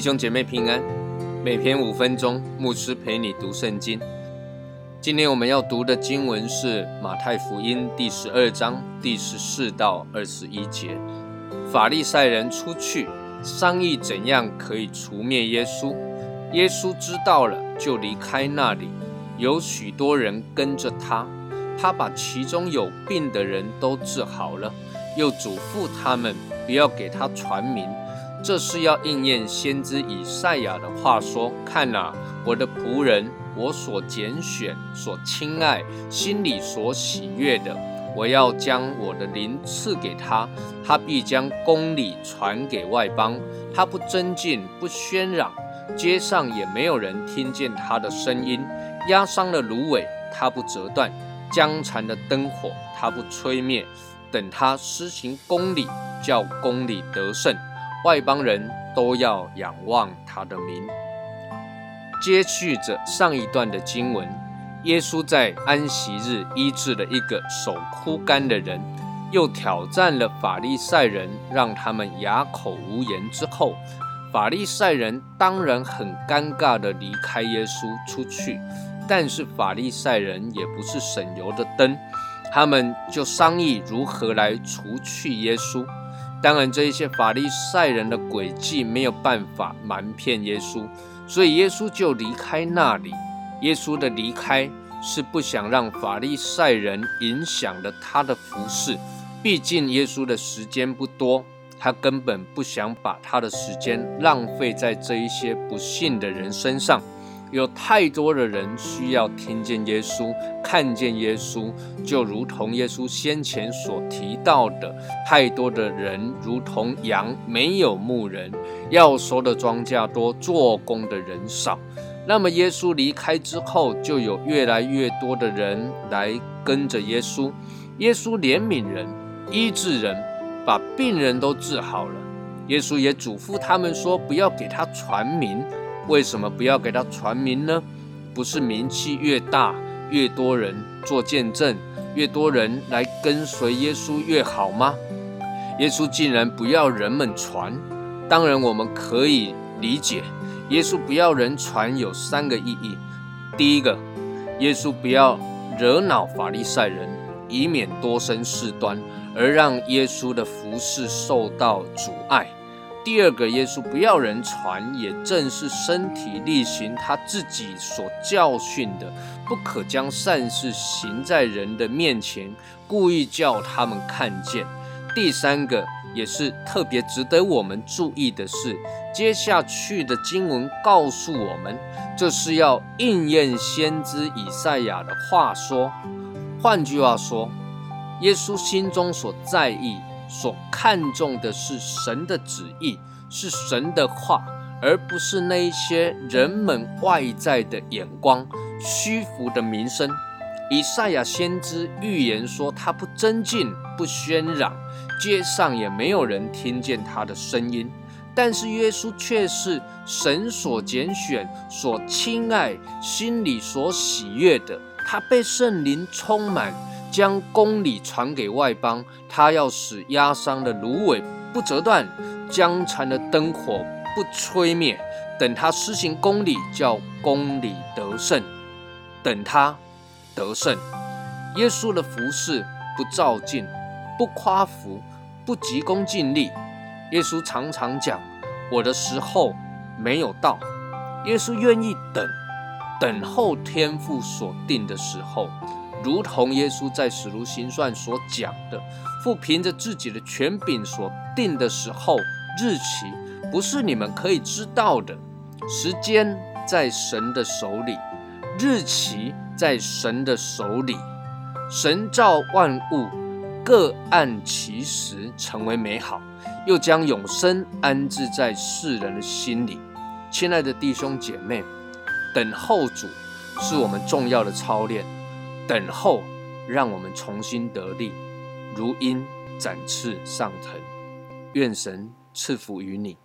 弟兄姐妹平安，每篇五分钟，牧师陪你读圣经。今天我们要读的经文是马太福音第十二章第十四到二十一节。法利赛人出去商议怎样可以除灭耶稣，耶稣知道了，就离开那里，有许多人跟着他。他把其中有病的人都治好了，又嘱咐他们不要给他传名。这是要应验先知以赛亚的话说：“看哪，我的仆人，我所拣选、所亲爱、心里所喜悦的，我要将我的灵赐给他，他必将公理传给外邦。他不增进，不喧嚷，街上也没有人听见他的声音。压伤了芦苇，他不折断；将残的灯火，他不吹灭。等他施行公理，叫公理得胜。”外邦人都要仰望他的名。接续着上一段的经文，耶稣在安息日医治了一个手枯干的人，又挑战了法利赛人，让他们哑口无言。之后，法利赛人当然很尴尬的离开耶稣出去，但是法利赛人也不是省油的灯，他们就商议如何来除去耶稣。当然，这一些法利赛人的诡计没有办法瞒骗耶稣，所以耶稣就离开那里。耶稣的离开是不想让法利赛人影响了他的服饰，毕竟耶稣的时间不多，他根本不想把他的时间浪费在这一些不信的人身上。有太多的人需要听见耶稣，看见耶稣，就如同耶稣先前所提到的，太多的人如同羊没有牧人，要收的庄稼多，做工的人少。那么耶稣离开之后，就有越来越多的人来跟着耶稣。耶稣怜悯人，医治人，把病人都治好了。耶稣也嘱咐他们说，不要给他传名。为什么不要给他传名呢？不是名气越大，越多人做见证，越多人来跟随耶稣越好吗？耶稣竟然不要人们传，当然我们可以理解，耶稣不要人传有三个意义。第一个，耶稣不要惹恼法利赛人，以免多生事端，而让耶稣的服饰受到阻碍。第二个，耶稣不要人传，也正是身体力行他自己所教训的，不可将善事行在人的面前，故意叫他们看见。第三个，也是特别值得我们注意的是，接下去的经文告诉我们，这是要应验先知以赛亚的话说。换句话说，耶稣心中所在意。所看重的是神的旨意，是神的话，而不是那一些人们外在的眼光、虚浮的名声。以赛亚先知预言说，他不增进，不喧嚷，街上也没有人听见他的声音。但是耶稣却是神所拣选、所亲爱、心里所喜悦的，他被圣灵充满。将公理传给外邦，他要使压伤的芦苇不折断，将残的灯火不吹灭。等他施行公理，叫公理得胜。等他得胜，耶稣的服饰不照进，不夸服，不急功近利。耶稣常常讲：“我的时候没有到。”耶稣愿意等，等候天父所定的时候。如同耶稣在使徒行传所讲的，父凭着自己的权柄所定的时候日期，不是你们可以知道的。时间在神的手里，日期在神的手里。神造万物，各按其时成为美好，又将永生安置在世人的心里。亲爱的弟兄姐妹，等候主是我们重要的操练。等候，让我们重新得力，如鹰展翅上腾。愿神赐福于你。